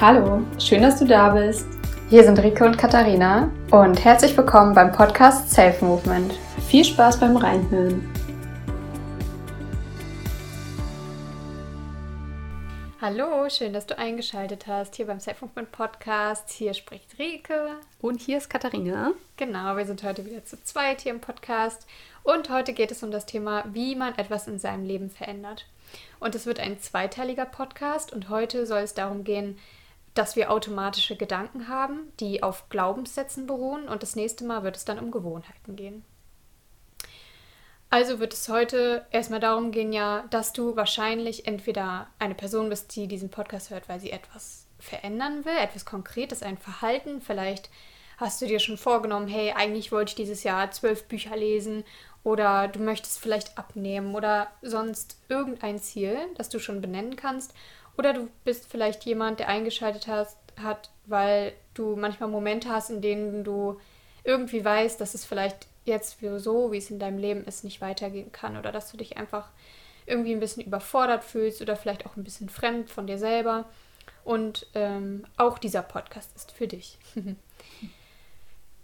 Hallo, schön, dass du da bist. Hier sind Rike und Katharina und herzlich willkommen beim Podcast Self Movement. Viel Spaß beim Reinhören. Hallo, schön, dass du eingeschaltet hast hier beim Self Movement Podcast. Hier spricht Rike. Und hier ist Katharina. Genau, wir sind heute wieder zu zweit hier im Podcast. Und heute geht es um das Thema, wie man etwas in seinem Leben verändert. Und es wird ein zweiteiliger Podcast und heute soll es darum gehen, dass wir automatische Gedanken haben, die auf Glaubenssätzen beruhen und das nächste Mal wird es dann um Gewohnheiten gehen. Also wird es heute erstmal darum gehen, ja, dass du wahrscheinlich entweder eine Person bist, die diesen Podcast hört, weil sie etwas verändern will, etwas Konkretes, ein Verhalten. Vielleicht hast du dir schon vorgenommen, hey, eigentlich wollte ich dieses Jahr zwölf Bücher lesen oder du möchtest vielleicht abnehmen oder sonst irgendein Ziel, das du schon benennen kannst oder du bist vielleicht jemand, der eingeschaltet hast, hat, weil du manchmal Momente hast, in denen du irgendwie weißt, dass es vielleicht jetzt so, wie es in deinem Leben ist, nicht weitergehen kann. Oder dass du dich einfach irgendwie ein bisschen überfordert fühlst oder vielleicht auch ein bisschen fremd von dir selber. Und ähm, auch dieser Podcast ist für dich.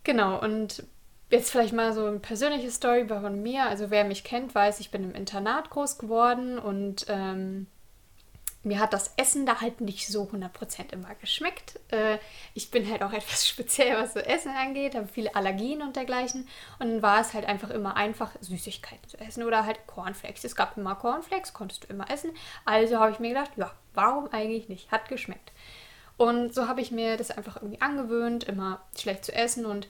genau, und jetzt vielleicht mal so eine persönliche Story von mir. Also wer mich kennt, weiß, ich bin im Internat groß geworden und ähm, mir hat das Essen da halt nicht so 100% immer geschmeckt. Äh, ich bin halt auch etwas speziell, was so Essen angeht, habe viele Allergien und dergleichen. Und dann war es halt einfach immer einfach, Süßigkeiten zu essen oder halt Cornflakes. Es gab immer Cornflakes, konntest du immer essen. Also habe ich mir gedacht, ja, warum eigentlich nicht? Hat geschmeckt. Und so habe ich mir das einfach irgendwie angewöhnt, immer schlecht zu essen und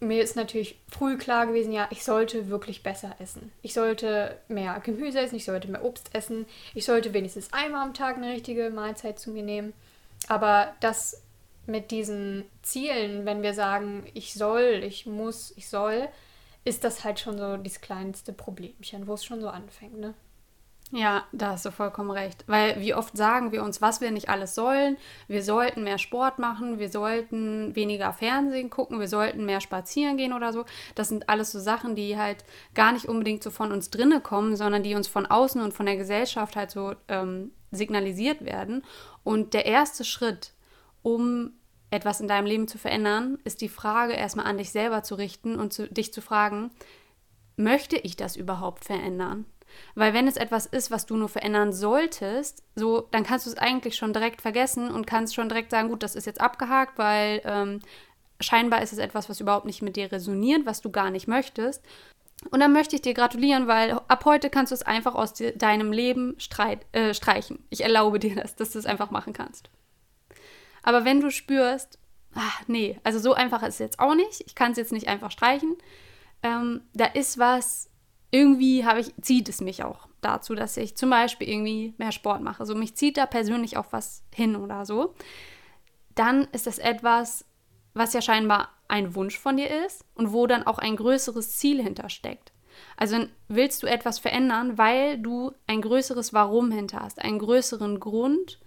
mir ist natürlich früh klar gewesen, ja, ich sollte wirklich besser essen. Ich sollte mehr Gemüse essen, ich sollte mehr Obst essen, ich sollte wenigstens einmal am Tag eine richtige Mahlzeit zu mir nehmen. Aber das mit diesen Zielen, wenn wir sagen, ich soll, ich muss, ich soll, ist das halt schon so das kleinste Problemchen, wo es schon so anfängt, ne? Ja, da hast du vollkommen recht. Weil wie oft sagen wir uns, was wir nicht alles sollen. Wir sollten mehr Sport machen, wir sollten weniger Fernsehen gucken, wir sollten mehr spazieren gehen oder so. Das sind alles so Sachen, die halt gar nicht unbedingt so von uns drinne kommen, sondern die uns von außen und von der Gesellschaft halt so ähm, signalisiert werden. Und der erste Schritt, um etwas in deinem Leben zu verändern, ist die Frage erstmal an dich selber zu richten und zu, dich zu fragen, möchte ich das überhaupt verändern? Weil wenn es etwas ist, was du nur verändern solltest, so, dann kannst du es eigentlich schon direkt vergessen und kannst schon direkt sagen, gut, das ist jetzt abgehakt, weil ähm, scheinbar ist es etwas, was überhaupt nicht mit dir resoniert, was du gar nicht möchtest. Und dann möchte ich dir gratulieren, weil ab heute kannst du es einfach aus deinem Leben streit, äh, streichen. Ich erlaube dir das, dass du es einfach machen kannst. Aber wenn du spürst, ach nee, also so einfach ist es jetzt auch nicht, ich kann es jetzt nicht einfach streichen, ähm, da ist was, irgendwie habe ich, zieht es mich auch dazu, dass ich zum Beispiel irgendwie mehr Sport mache. So also mich zieht da persönlich auch was hin oder so. Dann ist das etwas, was ja scheinbar ein Wunsch von dir ist und wo dann auch ein größeres Ziel hintersteckt. Also willst du etwas verändern, weil du ein größeres Warum hinter hast, einen größeren Grund,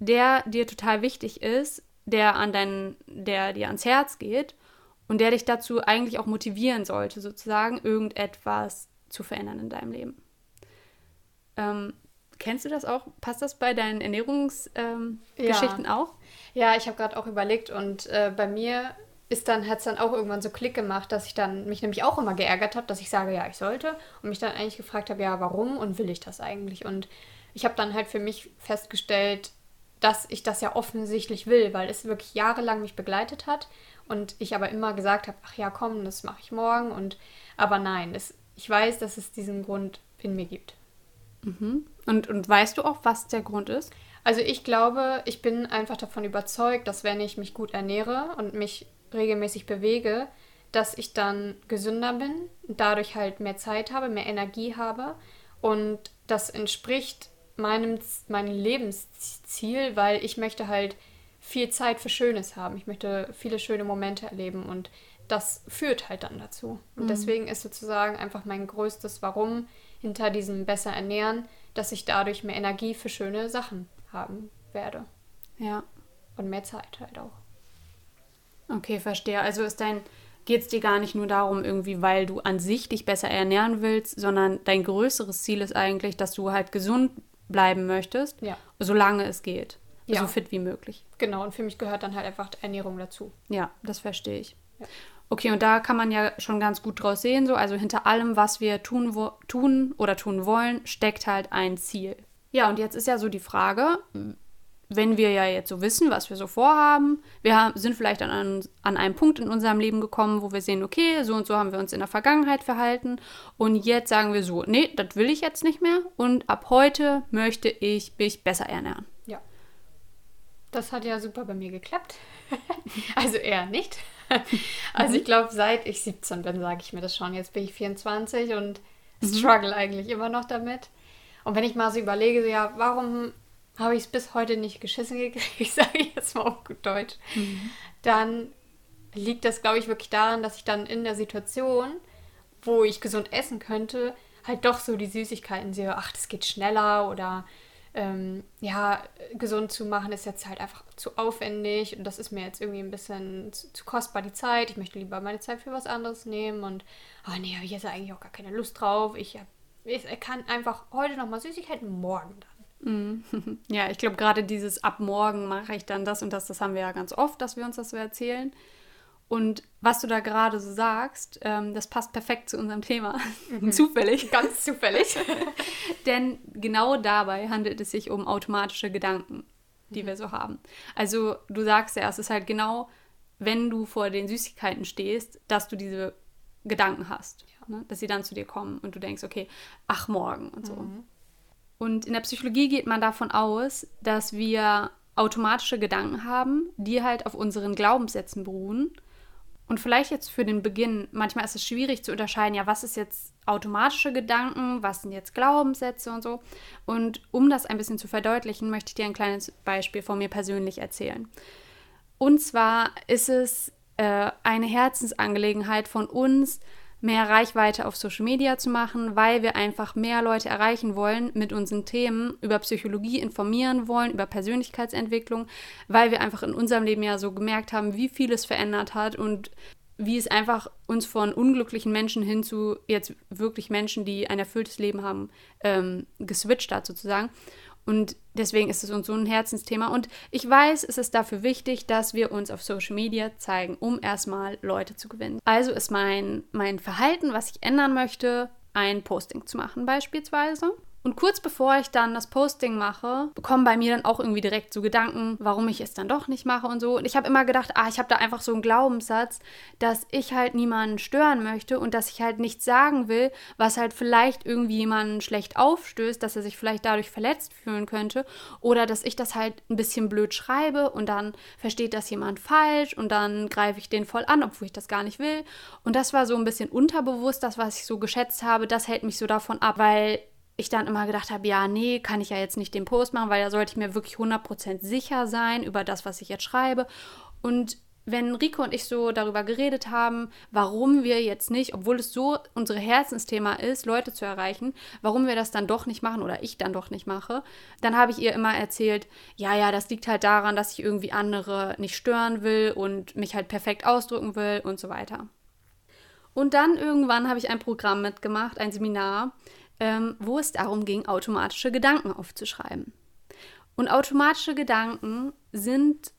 der dir total wichtig ist, der an dein, der dir ans Herz geht und der dich dazu eigentlich auch motivieren sollte, sozusagen irgendetwas zu verändern in deinem Leben. Ähm, kennst du das auch? Passt das bei deinen Ernährungsgeschichten ähm, ja. auch? Ja, ich habe gerade auch überlegt und äh, bei mir ist dann hat es dann auch irgendwann so Klick gemacht, dass ich dann mich nämlich auch immer geärgert habe, dass ich sage, ja, ich sollte und mich dann eigentlich gefragt habe, ja, warum und will ich das eigentlich? Und ich habe dann halt für mich festgestellt, dass ich das ja offensichtlich will, weil es wirklich jahrelang mich begleitet hat und ich aber immer gesagt habe, ach ja, komm, das mache ich morgen. Und aber nein, es, ich weiß, dass es diesen Grund in mir gibt. Mhm. Und, und weißt du auch, was der Grund ist? Also ich glaube, ich bin einfach davon überzeugt, dass wenn ich mich gut ernähre und mich regelmäßig bewege, dass ich dann gesünder bin und dadurch halt mehr Zeit habe, mehr Energie habe. Und das entspricht meinem, meinem Lebensziel, weil ich möchte halt viel Zeit für Schönes haben. Ich möchte viele schöne Momente erleben und das führt halt dann dazu. Und mhm. deswegen ist sozusagen einfach mein größtes Warum hinter diesem besser ernähren, dass ich dadurch mehr Energie für schöne Sachen haben werde. Ja. Und mehr Zeit halt auch. Okay, verstehe. Also ist dein geht es dir gar nicht nur darum, irgendwie, weil du an sich dich besser ernähren willst, sondern dein größeres Ziel ist eigentlich, dass du halt gesund bleiben möchtest, ja. solange es geht. ja. so fit wie möglich. Genau, und für mich gehört dann halt einfach Ernährung dazu. Ja, das verstehe ich. Ja. Okay, und da kann man ja schon ganz gut draus sehen, so, also hinter allem, was wir tun, wo, tun oder tun wollen, steckt halt ein Ziel. Ja, und jetzt ist ja so die Frage, wenn wir ja jetzt so wissen, was wir so vorhaben, wir sind vielleicht an, an einem Punkt in unserem Leben gekommen, wo wir sehen, okay, so und so haben wir uns in der Vergangenheit verhalten und jetzt sagen wir so, nee, das will ich jetzt nicht mehr und ab heute möchte ich mich besser ernähren. Ja. Das hat ja super bei mir geklappt. also eher nicht. also ich glaube, seit ich 17 bin, sage ich mir das schon. Jetzt bin ich 24 und mhm. struggle eigentlich immer noch damit. Und wenn ich mal so überlege, so, ja, warum habe ich es bis heute nicht geschissen gekriegt, sage ich jetzt mal auf gut Deutsch, mhm. dann liegt das, glaube ich, wirklich daran, dass ich dann in der Situation, wo ich gesund essen könnte, halt doch so die Süßigkeiten sehe, ach, das geht schneller oder ähm, ja, gesund zu machen ist jetzt halt einfach zu aufwendig und das ist mir jetzt irgendwie ein bisschen zu, zu kostbar die Zeit. Ich möchte lieber meine Zeit für was anderes nehmen und, oh nee, habe ich jetzt eigentlich auch gar keine Lust drauf. Ich, ich kann einfach heute nochmal Süßigkeiten, morgen dann. Mhm. Ja, ich glaube, gerade dieses ab morgen mache ich dann das und das, das haben wir ja ganz oft, dass wir uns das so erzählen. Und was du da gerade so sagst, ähm, das passt perfekt zu unserem Thema. Mhm. zufällig. Ganz zufällig. Denn genau dabei handelt es sich um automatische Gedanken, die mhm. wir so haben. Also du sagst ja, es ist halt genau, wenn du vor den Süßigkeiten stehst, dass du diese Gedanken hast. Ja. Ne? Dass sie dann zu dir kommen und du denkst, okay, ach morgen und so. Mhm. Und in der Psychologie geht man davon aus, dass wir automatische Gedanken haben, die halt auf unseren Glaubenssätzen beruhen. Und vielleicht jetzt für den Beginn, manchmal ist es schwierig zu unterscheiden, ja, was ist jetzt automatische Gedanken, was sind jetzt Glaubenssätze und so. Und um das ein bisschen zu verdeutlichen, möchte ich dir ein kleines Beispiel von mir persönlich erzählen. Und zwar ist es äh, eine Herzensangelegenheit von uns, mehr Reichweite auf Social Media zu machen, weil wir einfach mehr Leute erreichen wollen mit unseren Themen, über Psychologie informieren wollen, über Persönlichkeitsentwicklung, weil wir einfach in unserem Leben ja so gemerkt haben, wie viel es verändert hat und wie es einfach uns von unglücklichen Menschen hin zu jetzt wirklich Menschen, die ein erfülltes Leben haben, ähm, geswitcht hat sozusagen. Und deswegen ist es uns so ein Herzensthema. Und ich weiß, es ist dafür wichtig, dass wir uns auf Social Media zeigen, um erstmal Leute zu gewinnen. Also ist mein, mein Verhalten, was ich ändern möchte, ein Posting zu machen beispielsweise. Und kurz bevor ich dann das Posting mache, bekommen bei mir dann auch irgendwie direkt so Gedanken, warum ich es dann doch nicht mache und so. Und ich habe immer gedacht, ah, ich habe da einfach so einen Glaubenssatz, dass ich halt niemanden stören möchte und dass ich halt nichts sagen will, was halt vielleicht irgendwie jemanden schlecht aufstößt, dass er sich vielleicht dadurch verletzt fühlen könnte. Oder dass ich das halt ein bisschen blöd schreibe und dann versteht das jemand falsch und dann greife ich den voll an, obwohl ich das gar nicht will. Und das war so ein bisschen unterbewusst, das, was ich so geschätzt habe, das hält mich so davon ab, weil ich dann immer gedacht habe, ja, nee, kann ich ja jetzt nicht den Post machen, weil da sollte ich mir wirklich 100% sicher sein über das, was ich jetzt schreibe. Und wenn Rico und ich so darüber geredet haben, warum wir jetzt nicht, obwohl es so unsere Herzensthema ist, Leute zu erreichen, warum wir das dann doch nicht machen oder ich dann doch nicht mache, dann habe ich ihr immer erzählt, ja, ja, das liegt halt daran, dass ich irgendwie andere nicht stören will und mich halt perfekt ausdrücken will und so weiter. Und dann irgendwann habe ich ein Programm mitgemacht, ein Seminar, ähm, wo es darum ging, automatische Gedanken aufzuschreiben. Und automatische Gedanken sind,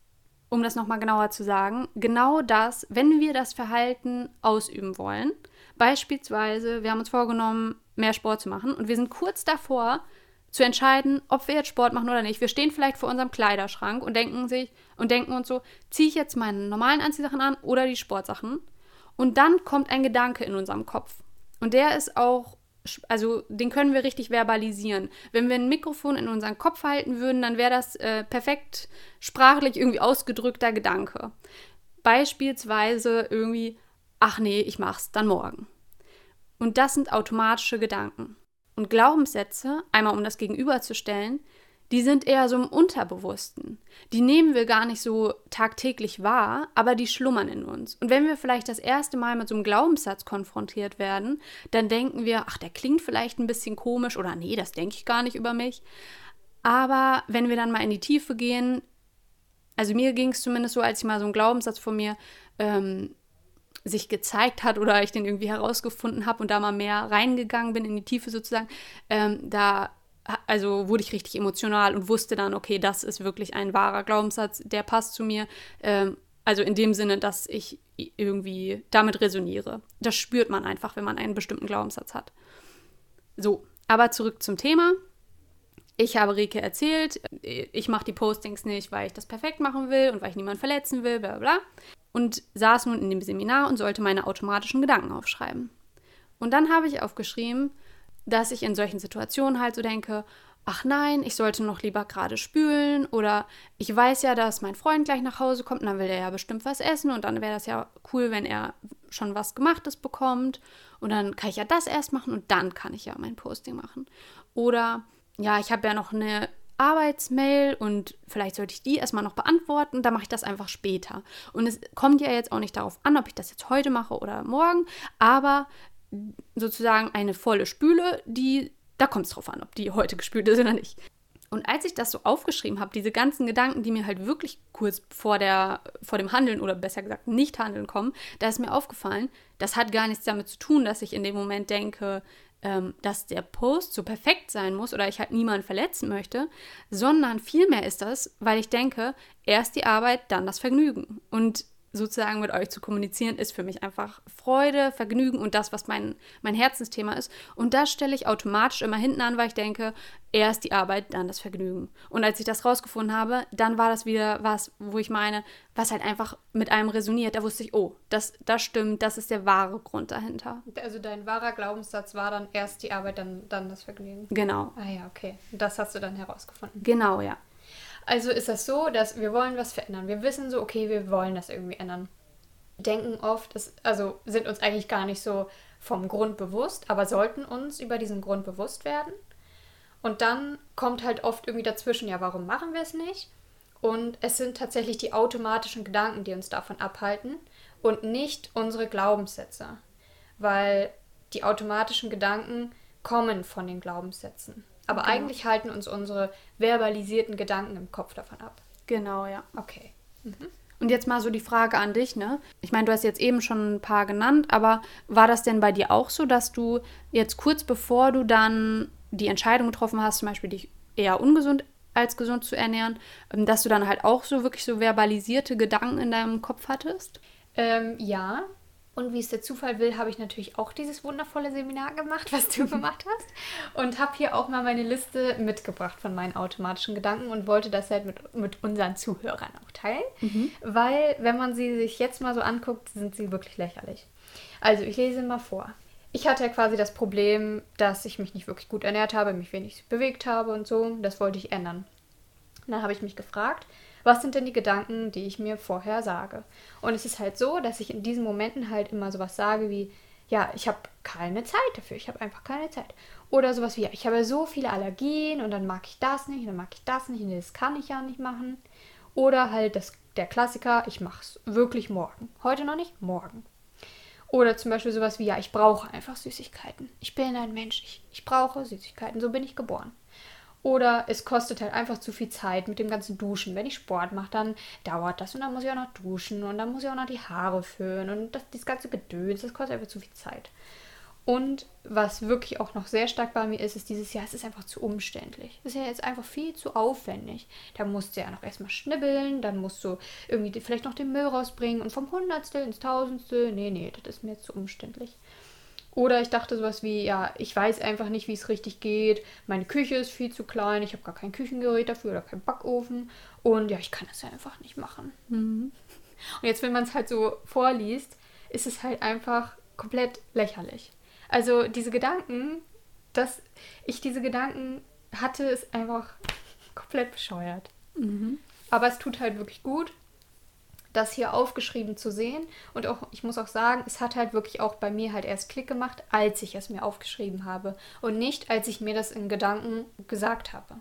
um das nochmal genauer zu sagen, genau das, wenn wir das Verhalten ausüben wollen. Beispielsweise, wir haben uns vorgenommen, mehr Sport zu machen und wir sind kurz davor, zu entscheiden, ob wir jetzt Sport machen oder nicht. Wir stehen vielleicht vor unserem Kleiderschrank und denken sich und denken uns so, ziehe ich jetzt meine normalen Anziehsachen an oder die Sportsachen? Und dann kommt ein Gedanke in unserem Kopf. Und der ist auch also den können wir richtig verbalisieren. Wenn wir ein Mikrofon in unseren Kopf halten würden, dann wäre das äh, perfekt sprachlich irgendwie ausgedrückter Gedanke. Beispielsweise irgendwie, ach nee, ich mach's dann morgen. Und das sind automatische Gedanken. Und Glaubenssätze, einmal um das gegenüberzustellen, die sind eher so im Unterbewussten. Die nehmen wir gar nicht so tagtäglich wahr, aber die schlummern in uns. Und wenn wir vielleicht das erste Mal mit so einem Glaubenssatz konfrontiert werden, dann denken wir, ach, der klingt vielleicht ein bisschen komisch oder nee, das denke ich gar nicht über mich. Aber wenn wir dann mal in die Tiefe gehen, also mir ging es zumindest so, als ich mal so einen Glaubenssatz von mir ähm, sich gezeigt hat oder ich den irgendwie herausgefunden habe und da mal mehr reingegangen bin in die Tiefe sozusagen, ähm, da also wurde ich richtig emotional und wusste dann, okay, das ist wirklich ein wahrer Glaubenssatz, der passt zu mir. Ähm, also in dem Sinne, dass ich irgendwie damit resoniere. Das spürt man einfach, wenn man einen bestimmten Glaubenssatz hat. So, aber zurück zum Thema. Ich habe Rike erzählt, ich mache die Postings nicht, weil ich das perfekt machen will und weil ich niemanden verletzen will, bla bla. Und saß nun in dem Seminar und sollte meine automatischen Gedanken aufschreiben. Und dann habe ich aufgeschrieben, dass ich in solchen Situationen halt so denke, ach nein, ich sollte noch lieber gerade spülen oder ich weiß ja, dass mein Freund gleich nach Hause kommt und dann will er ja bestimmt was essen und dann wäre das ja cool, wenn er schon was gemachtes bekommt und dann kann ich ja das erst machen und dann kann ich ja mein Posting machen. Oder ja, ich habe ja noch eine Arbeitsmail und vielleicht sollte ich die erstmal noch beantworten, dann mache ich das einfach später. Und es kommt ja jetzt auch nicht darauf an, ob ich das jetzt heute mache oder morgen, aber sozusagen eine volle Spüle, die, da kommt es drauf an, ob die heute gespült ist oder nicht. Und als ich das so aufgeschrieben habe, diese ganzen Gedanken, die mir halt wirklich kurz vor, der, vor dem Handeln oder besser gesagt Nicht-Handeln kommen, da ist mir aufgefallen, das hat gar nichts damit zu tun, dass ich in dem Moment denke, ähm, dass der Post so perfekt sein muss oder ich halt niemanden verletzen möchte, sondern vielmehr ist das, weil ich denke, erst die Arbeit, dann das Vergnügen. Und sozusagen mit euch zu kommunizieren, ist für mich einfach Freude, Vergnügen und das, was mein, mein Herzensthema ist. Und das stelle ich automatisch immer hinten an, weil ich denke, erst die Arbeit, dann das Vergnügen. Und als ich das rausgefunden habe, dann war das wieder was, wo ich meine, was halt einfach mit einem resoniert. Da wusste ich, oh, das, das stimmt, das ist der wahre Grund dahinter. Also dein wahrer Glaubenssatz war dann erst die Arbeit, dann, dann das Vergnügen. Genau. Ah ja, okay. Das hast du dann herausgefunden. Genau, ja. Also ist das so, dass wir wollen was verändern. Wir wissen so, okay, wir wollen das irgendwie ändern. Denken oft, das, also sind uns eigentlich gar nicht so vom Grund bewusst, aber sollten uns über diesen Grund bewusst werden. Und dann kommt halt oft irgendwie dazwischen, ja, warum machen wir es nicht? Und es sind tatsächlich die automatischen Gedanken, die uns davon abhalten und nicht unsere Glaubenssätze. Weil die automatischen Gedanken kommen von den Glaubenssätzen. Aber genau. eigentlich halten uns unsere verbalisierten Gedanken im Kopf davon ab. Genau, ja. Okay. Mhm. Und jetzt mal so die Frage an dich, ne? Ich meine, du hast jetzt eben schon ein paar genannt, aber war das denn bei dir auch so, dass du jetzt kurz bevor du dann die Entscheidung getroffen hast, zum Beispiel dich eher ungesund als gesund zu ernähren, ähm, dass du dann halt auch so wirklich so verbalisierte Gedanken in deinem Kopf hattest? Ähm, ja, und wie es der Zufall will, habe ich natürlich auch dieses wundervolle Seminar gemacht, was du gemacht hast. Und habe hier auch mal meine Liste mitgebracht von meinen automatischen Gedanken und wollte das halt mit, mit unseren Zuhörern auch teilen. Mhm. Weil, wenn man sie sich jetzt mal so anguckt, sind sie wirklich lächerlich. Also, ich lese mal vor. Ich hatte ja quasi das Problem, dass ich mich nicht wirklich gut ernährt habe, mich wenig bewegt habe und so. Das wollte ich ändern. dann habe ich mich gefragt, was sind denn die Gedanken, die ich mir vorher sage? Und es ist halt so, dass ich in diesen Momenten halt immer sowas sage wie, ja, ich habe keine Zeit dafür, ich habe einfach keine Zeit. Oder sowas wie, ja, ich habe so viele Allergien und dann mag ich das nicht, und dann mag ich das nicht, und das kann ich ja nicht machen. Oder halt das, der Klassiker, ich mache es wirklich morgen. Heute noch nicht, morgen. Oder zum Beispiel sowas wie, ja, ich brauche einfach Süßigkeiten. Ich bin ein Mensch, ich, ich brauche Süßigkeiten, so bin ich geboren. Oder es kostet halt einfach zu viel Zeit mit dem ganzen Duschen. Wenn ich Sport mache, dann dauert das und dann muss ich auch noch duschen und dann muss ich auch noch die Haare föhnen und das, das ganze Gedöns, das kostet einfach zu viel Zeit. Und was wirklich auch noch sehr stark bei mir ist, ist dieses Jahr, es ist einfach zu umständlich. Es ist ja jetzt einfach viel zu aufwendig. Da musst du ja noch erstmal schnibbeln, dann musst du irgendwie vielleicht noch den Müll rausbringen und vom Hundertstel ins Tausendstel. Nee, nee, das ist mir jetzt zu umständlich. Oder ich dachte sowas wie, ja, ich weiß einfach nicht, wie es richtig geht. Meine Küche ist viel zu klein, ich habe gar kein Küchengerät dafür oder keinen Backofen. Und ja, ich kann das ja einfach nicht machen. Mhm. Und jetzt, wenn man es halt so vorliest, ist es halt einfach komplett lächerlich. Also diese Gedanken, dass ich diese Gedanken hatte, ist einfach komplett bescheuert. Mhm. Aber es tut halt wirklich gut, das hier aufgeschrieben zu sehen. Und auch, ich muss auch sagen, es hat halt wirklich auch bei mir halt erst Klick gemacht, als ich es mir aufgeschrieben habe. Und nicht, als ich mir das in Gedanken gesagt habe.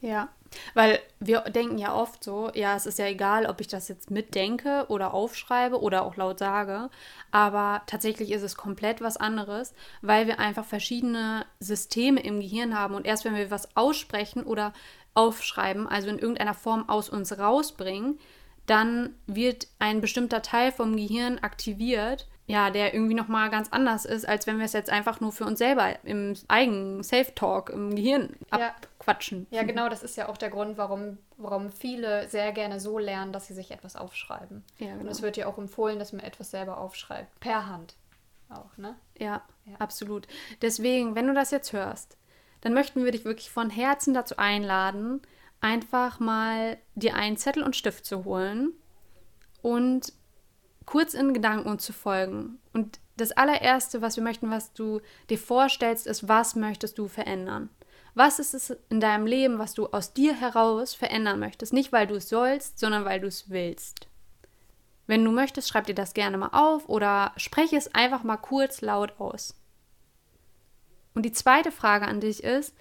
Ja, weil wir denken ja oft so, ja, es ist ja egal, ob ich das jetzt mitdenke oder aufschreibe oder auch laut sage, aber tatsächlich ist es komplett was anderes, weil wir einfach verschiedene Systeme im Gehirn haben und erst wenn wir was aussprechen oder aufschreiben, also in irgendeiner Form aus uns rausbringen, dann wird ein bestimmter Teil vom Gehirn aktiviert, ja, der irgendwie nochmal ganz anders ist, als wenn wir es jetzt einfach nur für uns selber im eigenen Safe-Talk im Gehirn Ja. abquatschen. Ja, genau, das ist ja auch der Grund, warum, warum viele sehr gerne so lernen, dass sie sich etwas aufschreiben. Ja, Und genau. es wird ja auch empfohlen, dass man etwas selber aufschreibt. Per Hand auch, ne? Ja, Ja. absolut. Deswegen, wenn du das jetzt hörst, dann möchten wir dich wirklich von Herzen dazu einladen, einfach mal dir einen Zettel und Stift zu holen und kurz in Gedanken zu folgen. Und das allererste, was wir möchten, was du dir vorstellst, ist, was möchtest du verändern? Was ist es in deinem Leben, was du aus dir heraus verändern möchtest? Nicht, weil du es sollst, sondern weil du es willst. Wenn du möchtest, schreib dir das gerne mal auf oder spreche es einfach mal kurz laut aus. Und die zweite Frage an dich ist,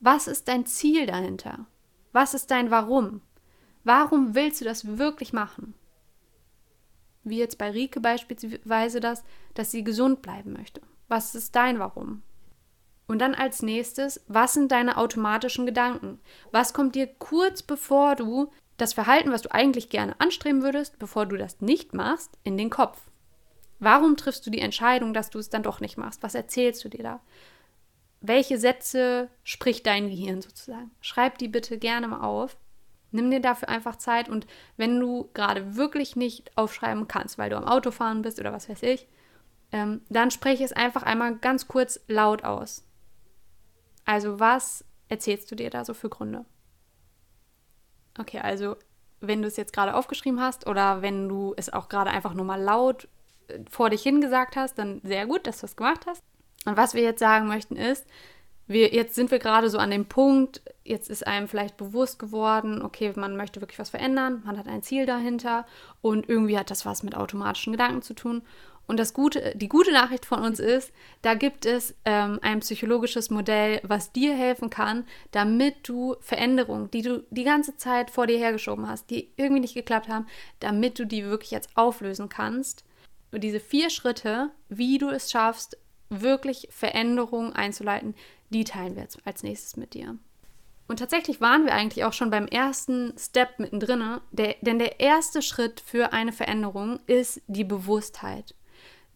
was ist dein Ziel dahinter? Was ist dein Warum? Warum willst du das wirklich machen? Wie jetzt bei Rike beispielsweise das, dass sie gesund bleiben möchte. Was ist dein Warum? Und dann als nächstes, was sind deine automatischen Gedanken? Was kommt dir kurz bevor du das Verhalten, was du eigentlich gerne anstreben würdest, bevor du das nicht machst, in den Kopf? Warum triffst du die Entscheidung, dass du es dann doch nicht machst? Was erzählst du dir da? Welche Sätze spricht dein Gehirn sozusagen? Schreib die bitte gerne mal auf. Nimm dir dafür einfach Zeit und wenn du gerade wirklich nicht aufschreiben kannst, weil du am Autofahren bist oder was weiß ich, ähm, dann spreche es einfach einmal ganz kurz laut aus. Also was erzählst du dir da so für Gründe? Okay, also wenn du es jetzt gerade aufgeschrieben hast oder wenn du es auch gerade einfach nur mal laut äh, vor dich hingesagt hast, dann sehr gut, dass du es gemacht hast. Und was wir jetzt sagen möchten ist, wir, jetzt sind wir gerade so an dem Punkt, jetzt ist einem vielleicht bewusst geworden, okay, man möchte wirklich was verändern, man hat ein Ziel dahinter und irgendwie hat das was mit automatischen Gedanken zu tun. Und das gute, die gute Nachricht von uns ist, da gibt es ähm, ein psychologisches Modell, was dir helfen kann, damit du Veränderungen, die du die ganze Zeit vor dir hergeschoben hast, die irgendwie nicht geklappt haben, damit du die wirklich jetzt auflösen kannst. Und diese vier Schritte, wie du es schaffst, wirklich Veränderungen einzuleiten, die teilen wir jetzt als nächstes mit dir. Und tatsächlich waren wir eigentlich auch schon beim ersten Step mittendrin, der, denn der erste Schritt für eine Veränderung ist die Bewusstheit.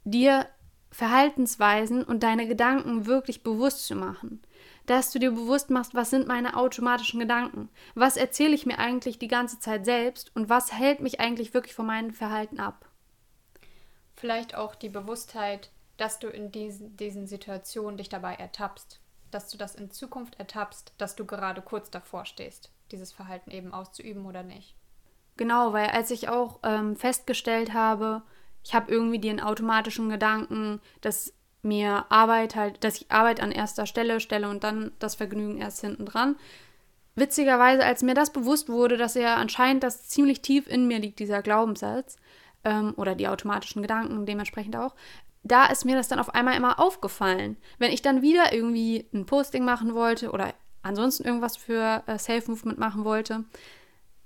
Dir Verhaltensweisen und deine Gedanken wirklich bewusst zu machen. Dass du dir bewusst machst, was sind meine automatischen Gedanken? Was erzähle ich mir eigentlich die ganze Zeit selbst und was hält mich eigentlich wirklich von meinem Verhalten ab? Vielleicht auch die Bewusstheit, dass du in diesen, diesen Situationen dich dabei ertappst. Dass du das in Zukunft ertappst, dass du gerade kurz davor stehst, dieses Verhalten eben auszuüben oder nicht. Genau, weil als ich auch ähm, festgestellt habe, ich habe irgendwie den automatischen Gedanken, dass mir Arbeit halt, dass ich Arbeit an erster Stelle stelle und dann das Vergnügen erst hinten dran. Witzigerweise, als mir das bewusst wurde, dass ja anscheinend das ziemlich tief in mir liegt, dieser Glaubenssatz, ähm, oder die automatischen Gedanken dementsprechend auch, da ist mir das dann auf einmal immer aufgefallen. Wenn ich dann wieder irgendwie ein Posting machen wollte oder ansonsten irgendwas für äh, Self-Movement machen wollte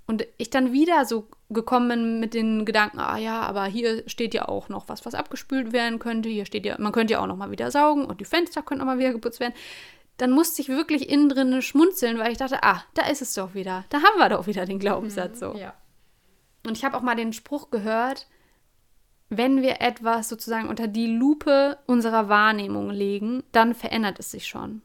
und ich dann wieder so gekommen bin mit den Gedanken, ah ja, aber hier steht ja auch noch was, was abgespült werden könnte, hier steht ja, man könnte ja auch noch mal wieder saugen und die Fenster könnten auch mal wieder geputzt werden. Dann musste ich wirklich innen drin schmunzeln, weil ich dachte, ah, da ist es doch wieder. Da haben wir doch wieder den Glaubenssatz so. Ja. Und ich habe auch mal den Spruch gehört, wenn wir etwas sozusagen unter die Lupe unserer Wahrnehmung legen, dann verändert es sich schon.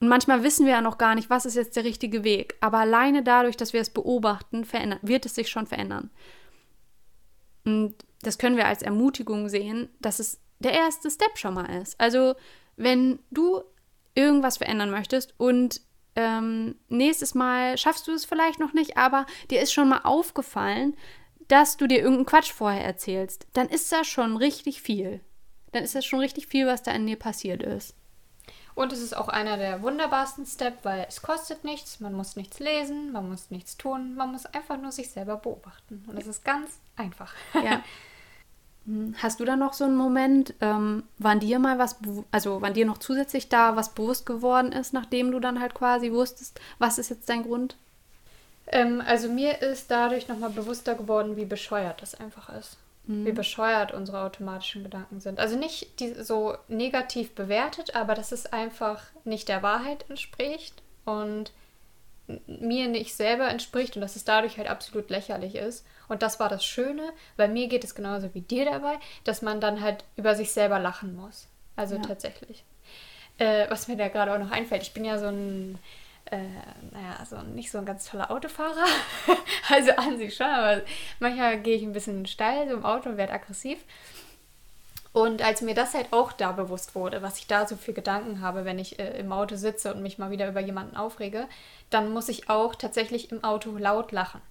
Und manchmal wissen wir ja noch gar nicht, was ist jetzt der richtige Weg. Aber alleine dadurch, dass wir es beobachten, wird es sich schon verändern. Und das können wir als Ermutigung sehen, dass es der erste Step schon mal ist. Also wenn du irgendwas verändern möchtest und ähm, nächstes Mal schaffst du es vielleicht noch nicht, aber dir ist schon mal aufgefallen, dass du dir irgendeinen Quatsch vorher erzählst, dann ist das schon richtig viel. Dann ist das schon richtig viel, was da in dir passiert ist. Und es ist auch einer der wunderbarsten Steps, weil es kostet nichts, man muss nichts lesen, man muss nichts tun, man muss einfach nur sich selber beobachten. Und es ist ganz einfach. Ja. Hm, Hast du da noch so einen Moment, ähm, wann dir mal was, also wann dir noch zusätzlich da was bewusst geworden ist, nachdem du dann halt quasi wusstest, was ist jetzt dein Grund? Ähm, also mir ist dadurch nochmal bewusster geworden, wie bescheuert das einfach ist. Wie bescheuert unsere automatischen Gedanken sind. Also nicht die, so negativ bewertet, aber dass es einfach nicht der Wahrheit entspricht und mir nicht selber entspricht und dass es dadurch halt absolut lächerlich ist. Und das war das Schöne, weil mir geht es genauso wie dir dabei, dass man dann halt über sich selber lachen muss. Also ja. tatsächlich. Äh, was mir da gerade auch noch einfällt, ich bin ja so ein, äh, naja, so nicht so ein ganz toller Autofahrer. also an sich schon, aber manchmal gehe ich ein bisschen steil so im Auto und werde aggressiv. Und als mir das halt auch da bewusst wurde, was ich da so für Gedanken habe, wenn ich äh, im Auto sitze und mich mal wieder über jemanden aufrege, dann muss ich auch tatsächlich im Auto laut lachen.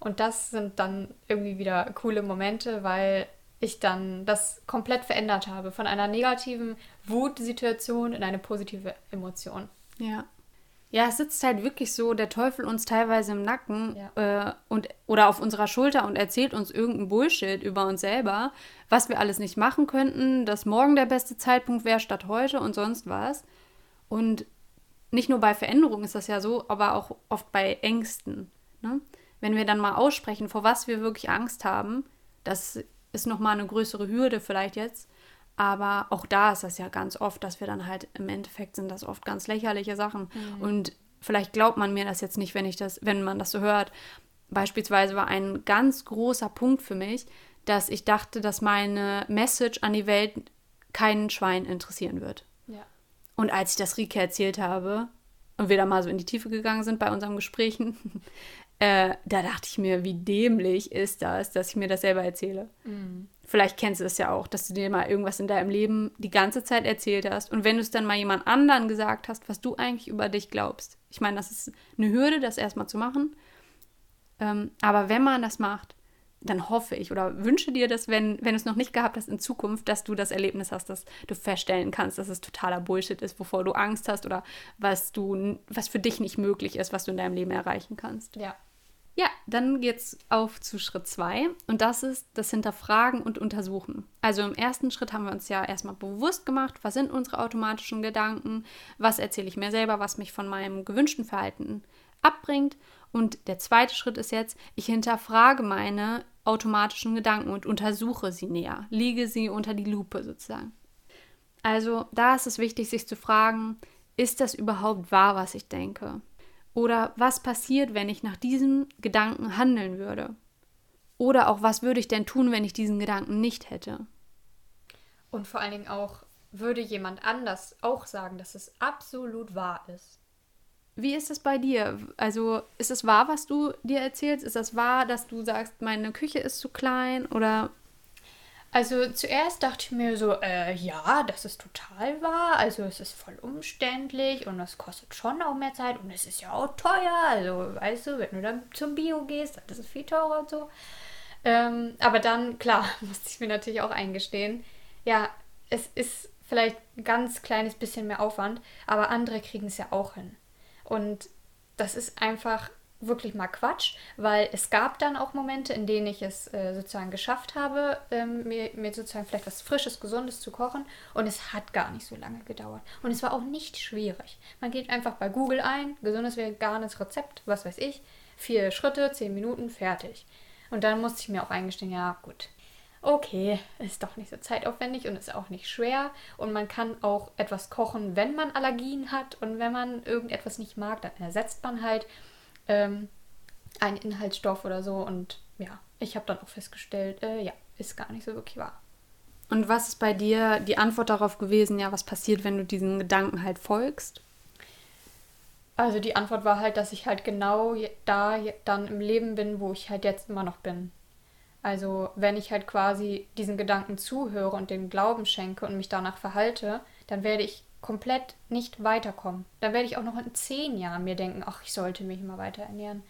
Und das sind dann irgendwie wieder coole Momente, weil ich dann das komplett verändert habe von einer negativen Wutsituation in eine positive Emotion. Ja. Ja, es sitzt halt wirklich so der Teufel uns teilweise im Nacken ja. äh, und, oder auf unserer Schulter und erzählt uns irgendeinen Bullshit über uns selber, was wir alles nicht machen könnten, dass morgen der beste Zeitpunkt wäre statt heute und sonst was. Und nicht nur bei Veränderungen ist das ja so, aber auch oft bei Ängsten. Ne? Wenn wir dann mal aussprechen, vor was wir wirklich Angst haben, das ist nochmal eine größere Hürde vielleicht jetzt. Aber auch da ist das ja ganz oft, dass wir dann halt im Endeffekt sind das oft ganz lächerliche Sachen. Mhm. Und vielleicht glaubt man mir das jetzt nicht, wenn ich das, wenn man das so hört. Beispielsweise war ein ganz großer Punkt für mich, dass ich dachte, dass meine Message an die Welt keinen Schwein interessieren wird. Ja. Und als ich das Rike erzählt habe und wir da mal so in die Tiefe gegangen sind bei unseren Gesprächen, äh, da dachte ich mir, wie dämlich ist das, dass ich mir das selber erzähle. Mhm. Vielleicht kennst du es ja auch, dass du dir mal irgendwas in deinem Leben die ganze Zeit erzählt hast und wenn du es dann mal jemand anderen gesagt hast, was du eigentlich über dich glaubst. Ich meine, das ist eine Hürde, das erstmal zu machen. Ähm, aber wenn man das macht, dann hoffe ich oder wünsche dir, dass, wenn, wenn du es noch nicht gehabt hast in Zukunft, dass du das Erlebnis hast, dass du feststellen kannst, dass es totaler Bullshit ist, wovor du Angst hast oder was du, was für dich nicht möglich ist, was du in deinem Leben erreichen kannst. Ja, ja, dann geht's auf zu Schritt zwei und das ist das Hinterfragen und Untersuchen. Also im ersten Schritt haben wir uns ja erstmal bewusst gemacht, was sind unsere automatischen Gedanken, was erzähle ich mir selber, was mich von meinem gewünschten Verhalten abbringt. Und der zweite Schritt ist jetzt, ich hinterfrage meine automatischen Gedanken und untersuche sie näher, lege sie unter die Lupe sozusagen. Also da ist es wichtig, sich zu fragen, ist das überhaupt wahr, was ich denke? Oder was passiert, wenn ich nach diesem Gedanken handeln würde? Oder auch, was würde ich denn tun, wenn ich diesen Gedanken nicht hätte? Und vor allen Dingen auch, würde jemand anders auch sagen, dass es absolut wahr ist? Wie ist es bei dir? Also ist es wahr, was du dir erzählst? Ist es wahr, dass du sagst, meine Küche ist zu klein? Oder also zuerst dachte ich mir so, äh, ja, das ist total wahr. Also es ist voll umständlich und es kostet schon auch mehr Zeit und es ist ja auch teuer. Also weißt du, wenn du dann zum Bio gehst, dann ist es viel teurer und so. Ähm, aber dann, klar, musste ich mir natürlich auch eingestehen, ja, es ist vielleicht ein ganz kleines bisschen mehr Aufwand, aber andere kriegen es ja auch hin. Und das ist einfach wirklich mal Quatsch, weil es gab dann auch Momente, in denen ich es äh, sozusagen geschafft habe, ähm, mir, mir sozusagen vielleicht was Frisches, Gesundes zu kochen und es hat gar nicht so lange gedauert. Und es war auch nicht schwierig. Man geht einfach bei Google ein, gesundes veganes Rezept, was weiß ich, vier Schritte, zehn Minuten, fertig. Und dann musste ich mir auch eingestehen, ja gut, okay, ist doch nicht so zeitaufwendig und ist auch nicht schwer. Und man kann auch etwas kochen, wenn man Allergien hat und wenn man irgendetwas nicht mag, dann ersetzt man halt ähm, ein Inhaltsstoff oder so. Und ja, ich habe dann auch festgestellt, äh, ja, ist gar nicht so wirklich wahr. Und was ist bei dir die Antwort darauf gewesen, ja, was passiert, wenn du diesen Gedanken halt folgst? Also die Antwort war halt, dass ich halt genau da dann im Leben bin, wo ich halt jetzt immer noch bin. Also wenn ich halt quasi diesen Gedanken zuhöre und den Glauben schenke und mich danach verhalte, dann werde ich komplett nicht weiterkommen. Dann werde ich auch noch in zehn Jahren mir denken, ach, ich sollte mich immer weiter ernähren.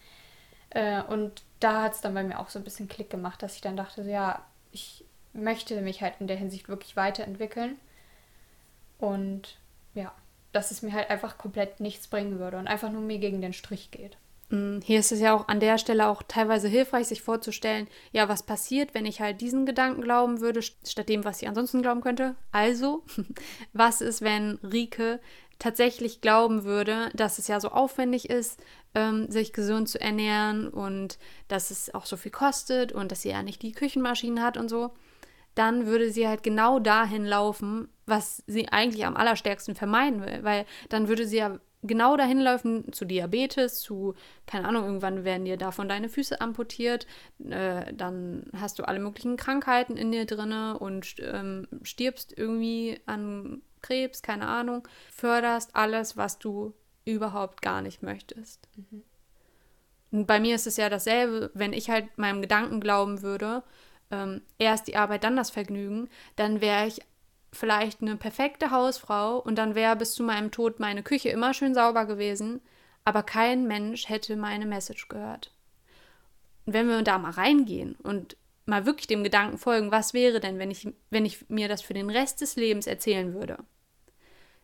Äh, und da hat es dann bei mir auch so ein bisschen Klick gemacht, dass ich dann dachte, so, ja, ich möchte mich halt in der Hinsicht wirklich weiterentwickeln. Und ja, dass es mir halt einfach komplett nichts bringen würde und einfach nur mir gegen den Strich geht. Mm, hier ist es ja auch an der Stelle auch teilweise hilfreich, sich vorzustellen, ja, was passiert, wenn ich halt diesen Gedanken glauben würde, statt dem, was ich ansonsten glauben könnte. Also, was ist, wenn Rike tatsächlich glauben würde, dass es ja so aufwendig ist, ähm, sich gesund zu ernähren und dass es auch so viel kostet und dass sie ja nicht die Küchenmaschinen hat und so, dann würde sie halt genau dahin laufen, was sie eigentlich am allerstärksten vermeiden will, weil dann würde sie ja genau dahin laufen zu Diabetes, zu, keine Ahnung, irgendwann werden dir davon deine Füße amputiert, äh, dann hast du alle möglichen Krankheiten in dir drinne und ähm, stirbst irgendwie an Krebs, keine Ahnung, förderst alles, was du überhaupt gar nicht möchtest. Mhm. Und bei mir ist es ja dasselbe, wenn ich halt meinem Gedanken glauben würde, ähm, erst die Arbeit, dann das Vergnügen, dann wäre ich vielleicht eine perfekte Hausfrau und dann wäre bis zu meinem Tod meine Küche immer schön sauber gewesen, aber kein Mensch hätte meine Message gehört. Und wenn wir da mal reingehen und mal wirklich dem Gedanken folgen, was wäre denn, wenn ich, wenn ich mir das für den Rest des Lebens erzählen würde,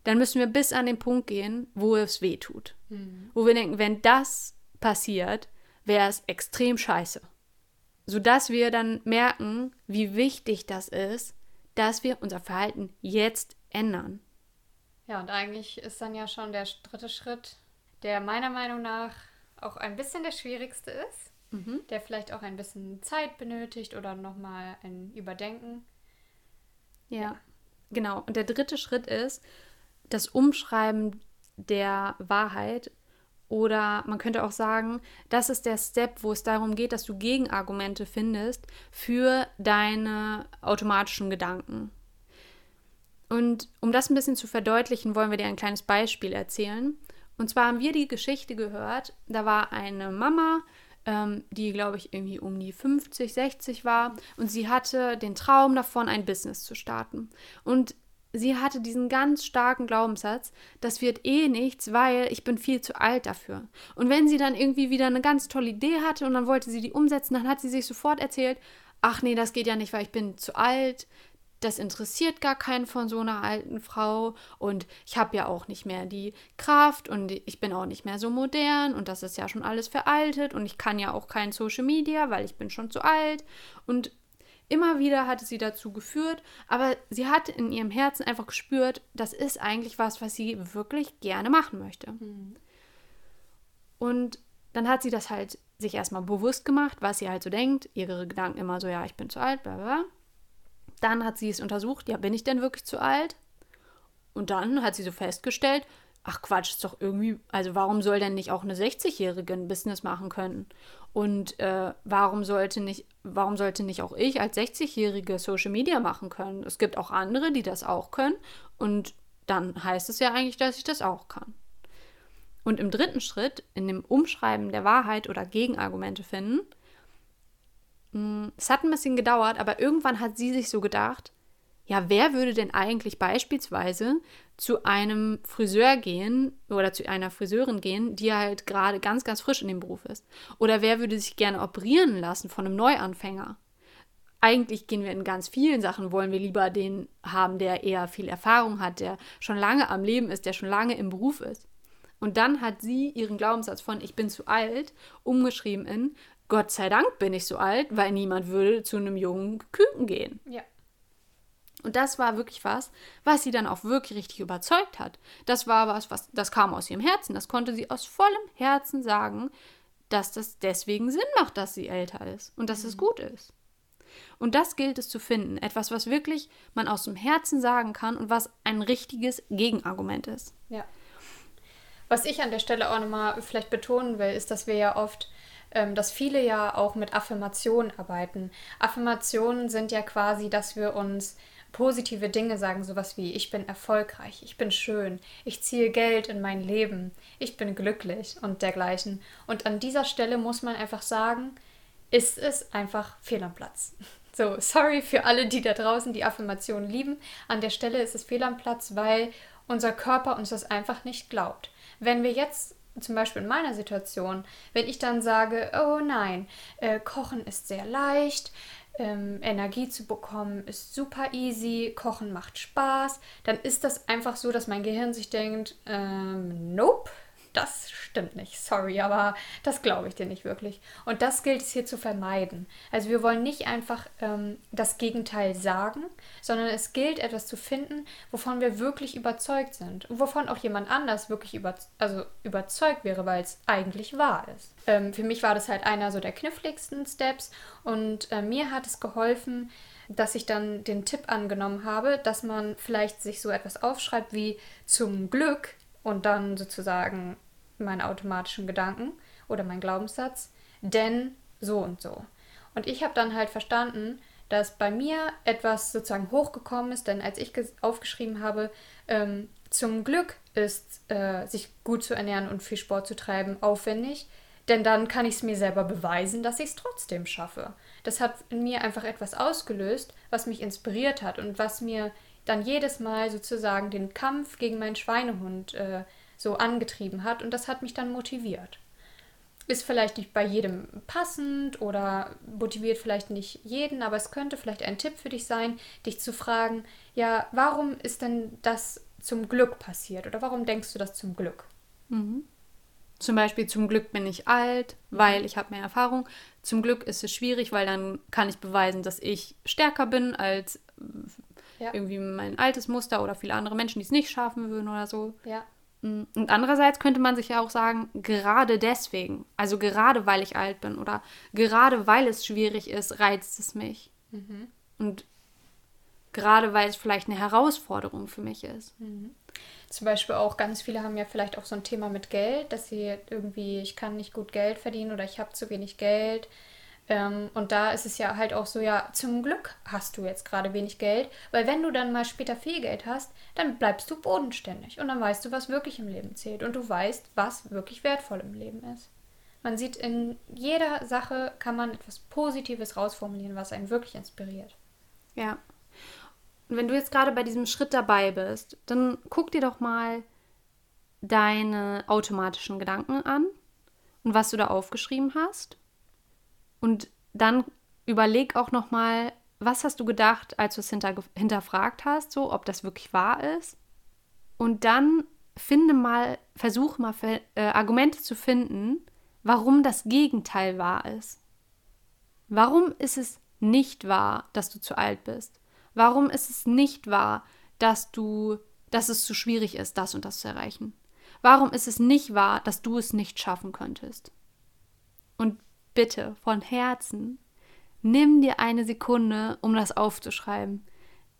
dann müssen wir bis an den Punkt gehen, wo es weh tut. Mhm. Wo wir denken, wenn das passiert, wäre es extrem scheiße. Sodass wir dann merken, wie wichtig das ist, dass wir unser Verhalten jetzt ändern. Ja, und eigentlich ist dann ja schon der dritte Schritt, der meiner Meinung nach auch ein bisschen der schwierigste ist, mhm. der vielleicht auch ein bisschen Zeit benötigt oder nochmal ein Überdenken. Ja, ja, genau. Und der dritte Schritt ist das Umschreiben der Wahrheit oder man könnte auch sagen, das ist der Step, wo es darum geht, dass du Gegenargumente findest für deine automatischen Gedanken. Und um das ein bisschen zu verdeutlichen, wollen wir dir ein kleines Beispiel erzählen. Und zwar haben wir die Geschichte gehört, da war eine Mama, ähm, die, glaube ich, irgendwie um die 50, 60 war. Und sie hatte den Traum davon, ein Business zu starten. Und sie hatte diesen ganz starken Glaubenssatz, das wird eh nichts, weil ich bin viel zu alt dafür. Und wenn sie dann irgendwie wieder eine ganz tolle Idee hatte und dann wollte sie die umsetzen, dann hat sie sich sofort erzählt, ach nee, das geht ja nicht, weil ich bin zu alt. Das interessiert gar keinen von so einer alten Frau und ich habe ja auch nicht mehr die Kraft und ich bin auch nicht mehr so modern und das ist ja schon alles veraltet und ich kann ja auch kein Social Media, weil ich bin schon zu alt und Immer wieder hatte sie dazu geführt, aber sie hat in ihrem Herzen einfach gespürt, das ist eigentlich was, was sie wirklich gerne machen möchte. Mhm. Und dann hat sie das halt sich erstmal bewusst gemacht, was sie halt so denkt. Ihre Gedanken immer so, ja, ich bin zu alt, bla bla. Dann hat sie es untersucht, ja, bin ich denn wirklich zu alt? Und dann hat sie so festgestellt, ach Quatsch, ist doch irgendwie, also warum soll denn nicht auch eine 60-Jährige ein Business machen können? Und äh, warum sollte nicht, warum sollte nicht auch ich als 60-Jährige Social Media machen können? Es gibt auch andere, die das auch können. Und dann heißt es ja eigentlich, dass ich das auch kann. Und im dritten Schritt, in dem Umschreiben der Wahrheit oder Gegenargumente finden, mh, hm, es hat ein bisschen gedauert, aber irgendwann hat sie sich so gedacht, ja, wer würde denn eigentlich beispielsweise zu einem Friseur gehen oder zu einer Friseurin gehen, die halt gerade ganz, ganz frisch in dem Beruf ist? Oder wer würde sich gerne operieren lassen von einem Neuanfänger? Eigentlich gehen wir in ganz vielen Sachen, wollen wir lieber den haben, der eher viel Erfahrung hat, der schon lange am Leben ist, der schon lange im Beruf ist. Und dann hat sie ihren Glaubenssatz von ich bin zu alt umgeschrieben in Gott sei Dank bin ich so alt, weil niemand würde zu einem jungen Küken gehen. Ja. Und das war wirklich was, was sie dann auch wirklich richtig überzeugt hat. Das war was, was das kam aus ihrem Herzen. Das konnte sie aus vollem Herzen sagen, dass das deswegen Sinn macht, dass sie älter ist und dass es mhm. gut ist. Und das gilt es zu finden. Etwas, was wirklich man aus dem Herzen sagen kann und was ein richtiges Gegenargument ist. Ja. Was ich an der Stelle auch nochmal vielleicht betonen will, ist, dass wir ja oft, ähm, dass viele ja auch mit Affirmationen arbeiten. Affirmationen sind ja quasi, dass wir uns positive Dinge sagen, sowas wie ich bin erfolgreich, ich bin schön, ich ziehe Geld in mein Leben, ich bin glücklich und dergleichen. Und an dieser Stelle muss man einfach sagen, ist es einfach fehl am Platz. So, sorry für alle, die da draußen die Affirmation lieben. An der Stelle ist es fehl am Platz, weil unser Körper uns das einfach nicht glaubt. Wenn wir jetzt zum Beispiel in meiner Situation, wenn ich dann sage, oh nein, äh, Kochen ist sehr leicht, ähm, Energie zu bekommen, ist super easy, Kochen macht Spaß, dann ist das einfach so, dass mein Gehirn sich denkt, ähm, nope, das stimmt nicht, sorry, aber das glaube ich dir nicht wirklich. Und das gilt es hier zu vermeiden. Also wir wollen nicht einfach ähm, das Gegenteil sagen, sondern es gilt etwas zu finden, wovon wir wirklich überzeugt sind und wovon auch jemand anders wirklich über, also überzeugt wäre, weil es eigentlich wahr ist. Ähm, für mich war das halt einer so der kniffligsten Steps und äh, mir hat es geholfen, dass ich dann den Tipp angenommen habe, dass man vielleicht sich so etwas aufschreibt wie zum Glück und dann sozusagen meinen automatischen Gedanken oder mein Glaubenssatz, denn so und so. Und ich habe dann halt verstanden, dass bei mir etwas sozusagen hochgekommen ist, denn als ich aufgeschrieben habe, ähm, zum Glück ist, äh, sich gut zu ernähren und viel Sport zu treiben, aufwendig, denn dann kann ich es mir selber beweisen, dass ich es trotzdem schaffe. Das hat in mir einfach etwas ausgelöst, was mich inspiriert hat und was mir dann jedes Mal sozusagen den Kampf gegen meinen Schweinehund äh, so angetrieben hat und das hat mich dann motiviert. Ist vielleicht nicht bei jedem passend oder motiviert vielleicht nicht jeden, aber es könnte vielleicht ein Tipp für dich sein, dich zu fragen, ja, warum ist denn das zum Glück passiert oder warum denkst du das zum Glück? Mhm. Zum Beispiel, zum Glück bin ich alt, weil ich habe mehr Erfahrung. Zum Glück ist es schwierig, weil dann kann ich beweisen, dass ich stärker bin als ja. irgendwie mein altes Muster oder viele andere Menschen, die es nicht schaffen würden oder so. Ja. Mm, und andererseits könnte man sich ja auch sagen, gerade deswegen, also gerade weil ich alt bin oder gerade weil es schwierig ist, reizt es mich. Mhm. Und gerade weil es vielleicht eine Herausforderung für mich ist. Mhm. Zum Beispiel auch ganz viele haben ja vielleicht auch so ein Thema mit Geld, dass sie irgendwie, ich kann nicht gut Geld verdienen oder ich habe zu wenig Geld ähm, und da ist es ja halt auch so, ja, zum Glück hast du jetzt gerade wenig Geld, weil wenn du dann mal später viel Geld hast, dann bleibst du bodenständig und dann weißt du, was wirklich im Leben zählt und du weißt, was wirklich wertvoll im Leben ist. Man sieht, in jeder Sache kann man etwas Positives rausformulieren, was einen wirklich inspiriert. Ja. Und wenn du jetzt gerade bei diesem Schritt dabei bist, dann guck dir doch mal deine automatischen Gedanken an und was du da aufgeschrieben hast und dann überleg auch noch mal, was hast du gedacht, als du es hinter, hinterfragt hast, so ob das wirklich wahr ist. Und dann finde mal, versuche mal äh, Argumente zu finden, warum das Gegenteil wahr ist. Warum ist es nicht wahr, dass du zu alt bist? Warum ist es nicht wahr, dass du, dass es zu schwierig ist, das und das zu erreichen? Warum ist es nicht wahr, dass du es nicht schaffen könntest? Und bitte von Herzen, nimm dir eine Sekunde, um das aufzuschreiben.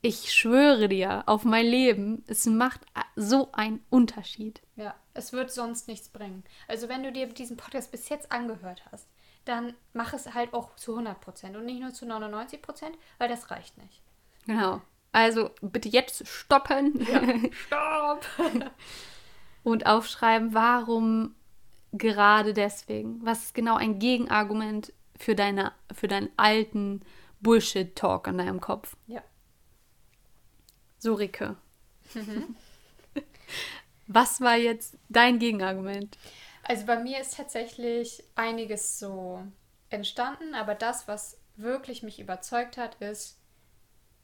Ich schwöre dir auf mein Leben, es macht so einen Unterschied. Ja, es wird sonst nichts bringen. Also wenn du dir diesen Podcast bis jetzt angehört hast, dann mach es halt auch zu 100 Prozent und nicht nur zu 99 Prozent, weil das reicht nicht. Genau. Also bitte jetzt stoppen. Ja. Stopp! und aufschreiben, warum gerade deswegen? Was ist genau ein Gegenargument für, deine, für deinen alten Bullshit-Talk in deinem Kopf? Ja. So, Ricke. Mhm. Was war jetzt dein Gegenargument? Also bei mir ist tatsächlich einiges so entstanden, aber das, was wirklich mich überzeugt hat, ist,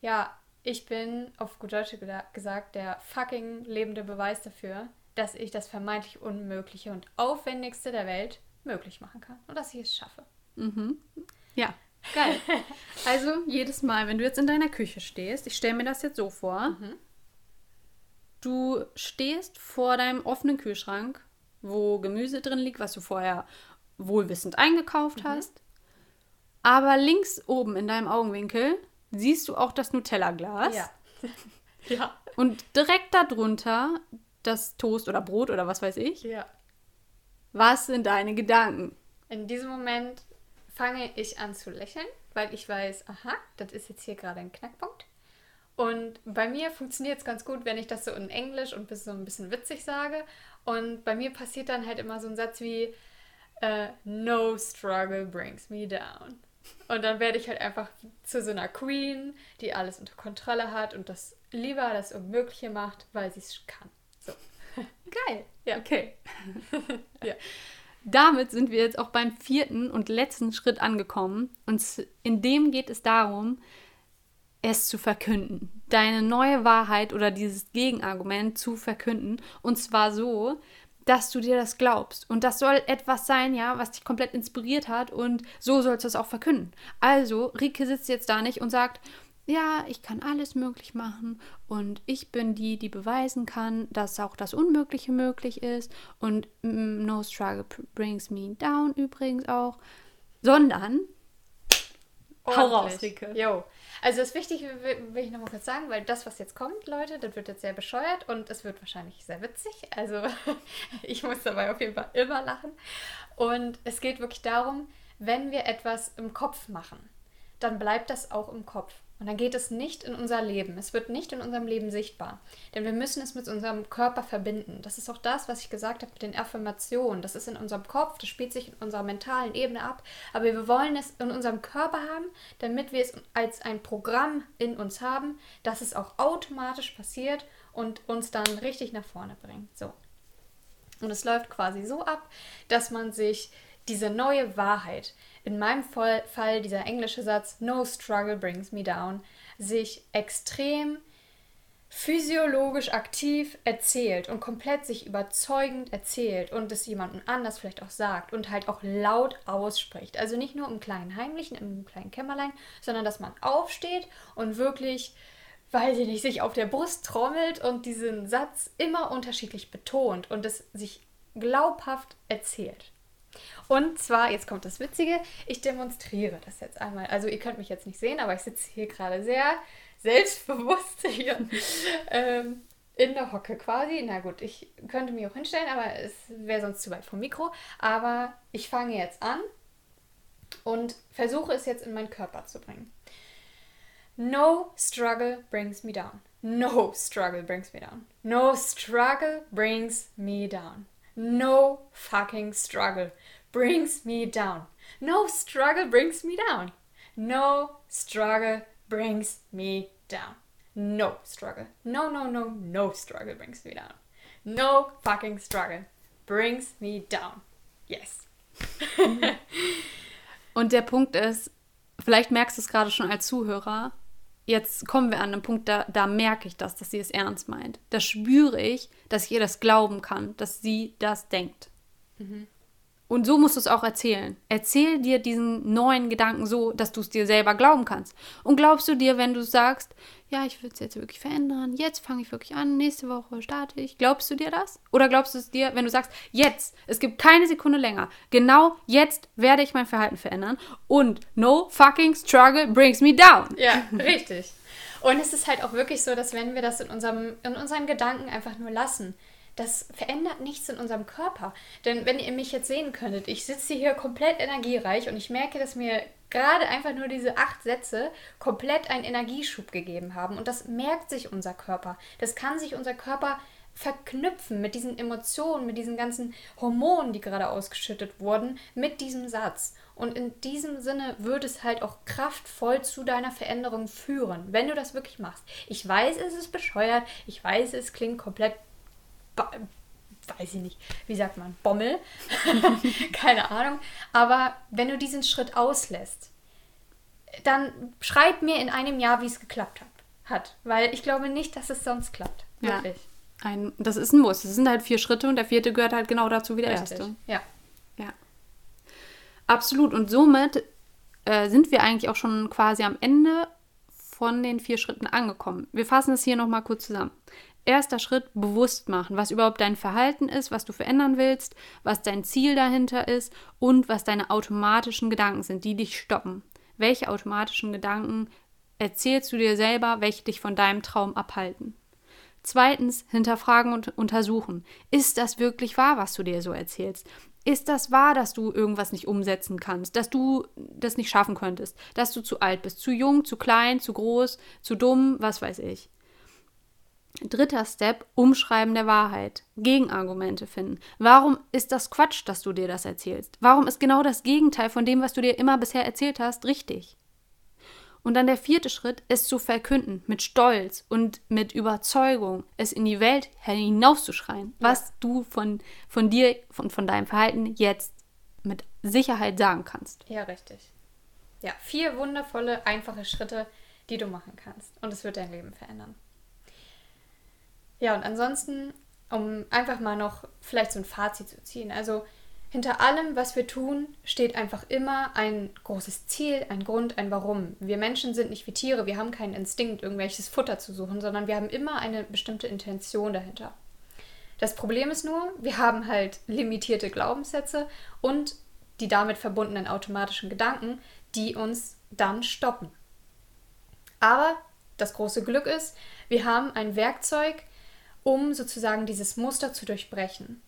ja, ich bin auf gut Deutsch gesagt der fucking lebende Beweis dafür, dass ich das vermeintlich Unmögliche und Aufwendigste der Welt möglich machen kann und dass ich es schaffe. Mhm. Ja, geil. also jedes Mal, wenn du jetzt in deiner Küche stehst, ich stelle mir das jetzt so vor, mhm. du stehst vor deinem offenen Kühlschrank, wo Gemüse drin liegt, was du vorher wohlwissend eingekauft mhm. hast. Aber links oben in deinem Augenwinkel siehst du auch das Nutella-Glas. Ja. ja. Und direkt darunter das Toast oder Brot oder was weiß ich. Ja. Was sind deine Gedanken? In diesem Moment fange ich an zu lächeln, weil ich weiß, aha, das ist jetzt hier gerade ein Knackpunkt. Und bei mir funktioniert es ganz gut, wenn ich das so in Englisch und so ein bisschen witzig sage. Und bei mir passiert dann halt immer so ein Satz wie uh, No struggle brings me down. Und dann werde ich halt einfach zu so einer Queen, die alles unter Kontrolle hat und das lieber das Unmögliche macht, weil sie es kann. Geil. Ja. Okay. ja. Damit sind wir jetzt auch beim vierten und letzten Schritt angekommen. Und in dem geht es darum, es zu verkünden. Deine neue Wahrheit oder dieses Gegenargument zu verkünden. Und zwar so, dass du dir das glaubst. Und das soll etwas sein, ja, was dich komplett inspiriert hat. Und so sollst du es auch verkünden. Also, Rike sitzt jetzt da nicht und sagt, ja, ich kann alles möglich machen und ich bin die, die beweisen kann, dass auch das Unmögliche möglich ist und mm, no struggle brings me down übrigens auch, sondern Hau raus, Rike. Jo. Also das Wichtige will ich nochmal kurz sagen, weil das, was jetzt kommt, Leute, das wird jetzt sehr bescheuert und es wird wahrscheinlich sehr witzig. Also ich muss dabei auf jeden Fall immer lachen. Und es geht wirklich darum, wenn wir etwas im Kopf machen, dann bleibt das auch im Kopf. Und dann geht es nicht in unser Leben. Es wird nicht in unserem Leben sichtbar. Denn wir müssen es mit unserem Körper verbinden. Das ist auch das, was ich gesagt habe mit den Affirmationen. Das ist in unserem Kopf, das spielt sich in unserer mentalen Ebene ab. Aber wir wollen es in unserem Körper haben, damit wir es als ein Programm in uns haben, dass es auch automatisch passiert und uns dann richtig nach vorne bringt. So. Und es läuft quasi so ab, dass man sich diese neue Wahrheit, in meinem Fall dieser englische Satz No struggle brings me down, sich extrem physiologisch aktiv erzählt und komplett sich überzeugend erzählt und es jemandem anders vielleicht auch sagt und halt auch laut ausspricht. Also nicht nur im kleinen Heimlichen, im kleinen Kämmerlein, sondern dass man aufsteht und wirklich, weiß ich nicht, sich auf der Brust trommelt und diesen Satz immer unterschiedlich betont und es sich glaubhaft erzählt. Und zwar, jetzt kommt das Witzige, ich demonstriere das jetzt einmal. Also ihr könnt mich jetzt nicht sehen, aber ich sitze hier gerade sehr selbstbewusst hier ähm, in der Hocke quasi. Na gut, ich könnte mich auch hinstellen, aber es wäre sonst zu weit vom Mikro. Aber ich fange jetzt an und versuche es jetzt in meinen Körper zu bringen. No struggle brings me down. No struggle brings me down. No struggle brings me down. No fucking struggle brings me down. No struggle brings me down. No struggle brings me down. No struggle. No, no, no, no struggle brings me down. No fucking struggle brings me down. Yes. Und der Punkt ist, vielleicht merkst du es gerade schon als Zuhörer, jetzt kommen wir an einen Punkt, da, da merke ich das, dass sie es ernst meint. Da spüre ich, dass ich ihr das glauben kann, dass sie das denkt. Mhm. Und so musst du es auch erzählen. Erzähl dir diesen neuen Gedanken so, dass du es dir selber glauben kannst. Und glaubst du dir, wenn du sagst, ja, ich will es jetzt wirklich verändern, jetzt fange ich wirklich an, nächste Woche starte ich, glaubst du dir das? Oder glaubst du es dir, wenn du sagst, jetzt, es gibt keine Sekunde länger, genau jetzt werde ich mein Verhalten verändern und no fucking struggle brings me down. Ja, richtig. Und es ist halt auch wirklich so, dass wenn wir das in, unserem, in unseren Gedanken einfach nur lassen, das verändert nichts in unserem Körper. Denn wenn ihr mich jetzt sehen könntet, ich sitze hier komplett energiereich und ich merke, dass mir gerade einfach nur diese acht Sätze komplett einen Energieschub gegeben haben. Und das merkt sich unser Körper. Das kann sich unser Körper verknüpfen mit diesen Emotionen, mit diesen ganzen Hormonen, die gerade ausgeschüttet wurden, mit diesem Satz. Und in diesem Sinne würde es halt auch kraftvoll zu deiner Veränderung führen, wenn du das wirklich machst. Ich weiß, es ist bescheuert, ich weiß, es klingt komplett weiß ich nicht, wie sagt man, Bommel, keine Ahnung. Aber wenn du diesen Schritt auslässt, dann schreib mir in einem Jahr, wie es geklappt hat. hat. Weil ich glaube nicht, dass es sonst klappt. Wirklich. Ja. Ein, das ist ein Muss. Das sind halt vier Schritte und der vierte gehört halt genau dazu wie der Richtig. erste. Ja. Ja. Absolut. Und somit äh, sind wir eigentlich auch schon quasi am Ende von den vier Schritten angekommen. Wir fassen es hier nochmal kurz zusammen erster Schritt bewusst machen, was überhaupt dein Verhalten ist, was du verändern willst, was dein Ziel dahinter ist und was deine automatischen Gedanken sind, die dich stoppen. Welche automatischen Gedanken erzählst du dir selber, welche dich von deinem Traum abhalten? Zweitens, hinterfragen und untersuchen. Ist das wirklich wahr, was du dir so erzählst? Ist das wahr, dass du irgendwas nicht umsetzen kannst, dass du das nicht schaffen könntest, dass du zu alt bist, zu jung, zu klein, zu groß, zu dumm, was weiß ich? Dritter Step, Umschreiben der Wahrheit. Gegenargumente finden. Warum ist das Quatsch, dass du dir das erzählst? Warum ist genau das Gegenteil von dem, was du dir immer bisher erzählt hast, richtig? Und dann der vierte Schritt, es zu verkünden, mit Stolz und mit Überzeugung, es in die Welt hinauszuschreien, ja. was du von, von dir und von, von deinem Verhalten jetzt mit Sicherheit sagen kannst. Ja, richtig. Ja, vier wundervolle, einfache Schritte, die du machen kannst. Und es wird dein Leben verändern. Ja, und ansonsten, um einfach mal noch vielleicht so ein Fazit zu ziehen. Also hinter allem, was wir tun, steht einfach immer ein großes Ziel, ein Grund, ein Warum. Wir Menschen sind nicht wie Tiere, wir haben keinen Instinkt, irgendwelches Futter zu suchen, sondern wir haben immer eine bestimmte Intention dahinter. Das Problem ist nur, wir haben halt limitierte Glaubenssätze und die damit verbundenen automatischen Gedanken, die uns dann stoppen. Aber das große Glück ist, wir haben ein Werkzeug, um sozusagen dieses Muster zu durchbrechen.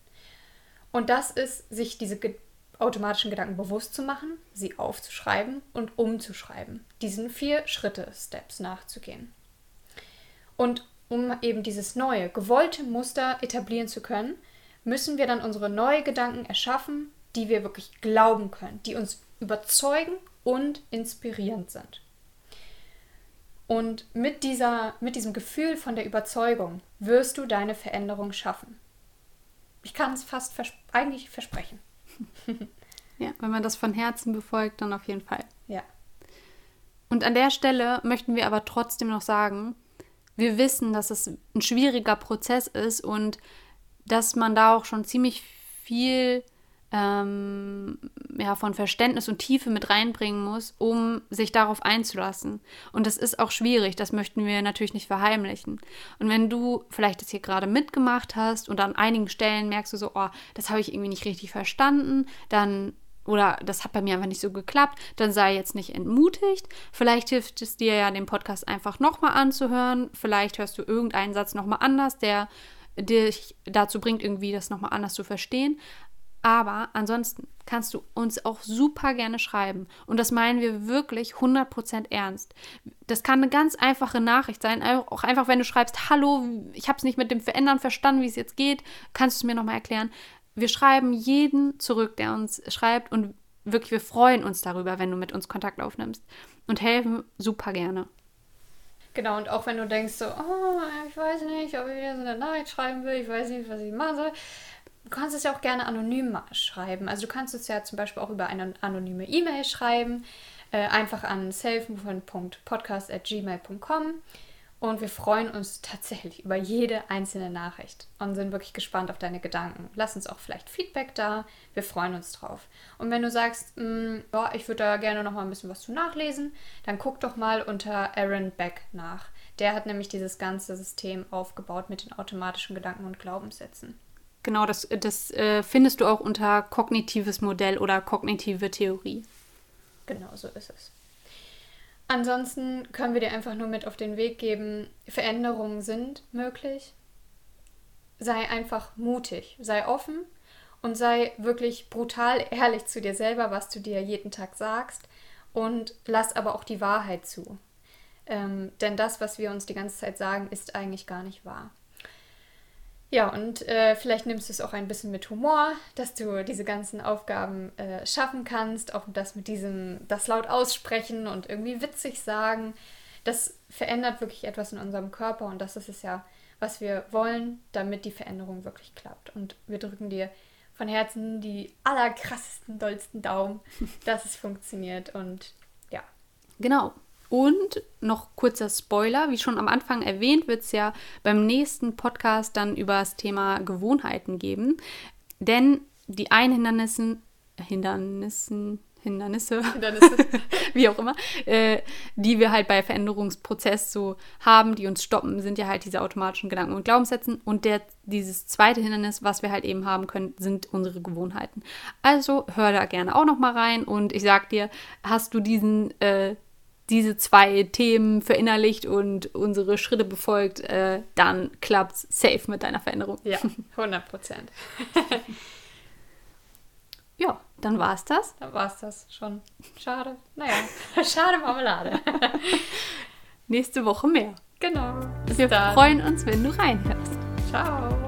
Und das ist, sich diese ge automatischen Gedanken bewusst zu machen, sie aufzuschreiben und umzuschreiben, diesen vier Schritte-Steps nachzugehen. Und um eben dieses neue, gewollte Muster etablieren zu können, müssen wir dann unsere neuen Gedanken erschaffen, die wir wirklich glauben können, die uns überzeugen und inspirierend sind. Und mit, dieser, mit diesem Gefühl von der Überzeugung wirst du deine Veränderung schaffen. Ich kann es fast vers eigentlich versprechen. ja, wenn man das von Herzen befolgt, dann auf jeden Fall. Ja. Und an der Stelle möchten wir aber trotzdem noch sagen, wir wissen, dass es ein schwieriger Prozess ist und dass man da auch schon ziemlich viel ähm, ja, von Verständnis und Tiefe mit reinbringen muss, um sich darauf einzulassen. Und das ist auch schwierig, das möchten wir natürlich nicht verheimlichen. Und wenn du vielleicht das hier gerade mitgemacht hast und an einigen Stellen merkst du so, oh, das habe ich irgendwie nicht richtig verstanden, dann oder das hat bei mir einfach nicht so geklappt, dann sei jetzt nicht entmutigt. Vielleicht hilft es dir ja, den Podcast einfach nochmal anzuhören. Vielleicht hörst du irgendeinen Satz nochmal anders, der dich dazu bringt, irgendwie das nochmal anders zu verstehen. Aber ansonsten kannst du uns auch super gerne schreiben. Und das meinen wir wirklich 100% ernst. Das kann eine ganz einfache Nachricht sein. Auch einfach, wenn du schreibst, hallo, ich habe es nicht mit dem Verändern verstanden, wie es jetzt geht. Kannst du es mir nochmal erklären? Wir schreiben jeden zurück, der uns schreibt. Und wirklich, wir freuen uns darüber, wenn du mit uns Kontakt aufnimmst. Und helfen super gerne. Genau, und auch wenn du denkst so, oh, ich weiß nicht, ob ich wieder so eine Nachricht schreiben will, ich weiß nicht, was ich machen soll Du kannst es ja auch gerne anonym schreiben. Also du kannst es ja zum Beispiel auch über eine anonyme E-Mail schreiben, äh, einfach an selfmovement.podcast.gmail.com und wir freuen uns tatsächlich über jede einzelne Nachricht und sind wirklich gespannt auf deine Gedanken. Lass uns auch vielleicht Feedback da. Wir freuen uns drauf. Und wenn du sagst, mh, ja, ich würde da gerne noch mal ein bisschen was zu nachlesen, dann guck doch mal unter Aaron Beck nach. Der hat nämlich dieses ganze System aufgebaut mit den automatischen Gedanken und Glaubenssätzen. Genau, das, das äh, findest du auch unter kognitives Modell oder kognitive Theorie. Genau, so ist es. Ansonsten können wir dir einfach nur mit auf den Weg geben, Veränderungen sind möglich. Sei einfach mutig, sei offen und sei wirklich brutal ehrlich zu dir selber, was du dir jeden Tag sagst und lass aber auch die Wahrheit zu. Ähm, denn das, was wir uns die ganze Zeit sagen, ist eigentlich gar nicht wahr. Ja, und äh, vielleicht nimmst du es auch ein bisschen mit Humor, dass du diese ganzen Aufgaben äh, schaffen kannst, auch das mit diesem, das laut aussprechen und irgendwie witzig sagen. Das verändert wirklich etwas in unserem Körper und das ist es ja, was wir wollen, damit die Veränderung wirklich klappt. Und wir drücken dir von Herzen die allerkrassesten, dollsten Daumen, dass es funktioniert und ja. Genau. Und noch kurzer Spoiler, wie schon am Anfang erwähnt, wird es ja beim nächsten Podcast dann über das Thema Gewohnheiten geben. Denn die einen Hindernissen, Hindernissen, Hindernisse, Hindernisse. wie auch immer, äh, die wir halt bei Veränderungsprozess so haben, die uns stoppen, sind ja halt diese automatischen Gedanken und Glaubenssätzen. Und der, dieses zweite Hindernis, was wir halt eben haben können, sind unsere Gewohnheiten. Also hör da gerne auch noch mal rein und ich sag dir, hast du diesen äh, diese zwei Themen verinnerlicht und unsere Schritte befolgt, äh, dann klappt's safe mit deiner Veränderung. Ja, 100 Prozent. ja, dann war's das. Dann war's das schon. Schade. Naja, schade Marmelade. Nächste Woche mehr. Genau. Bis Wir dann. freuen uns, wenn du reinhörst. Ciao.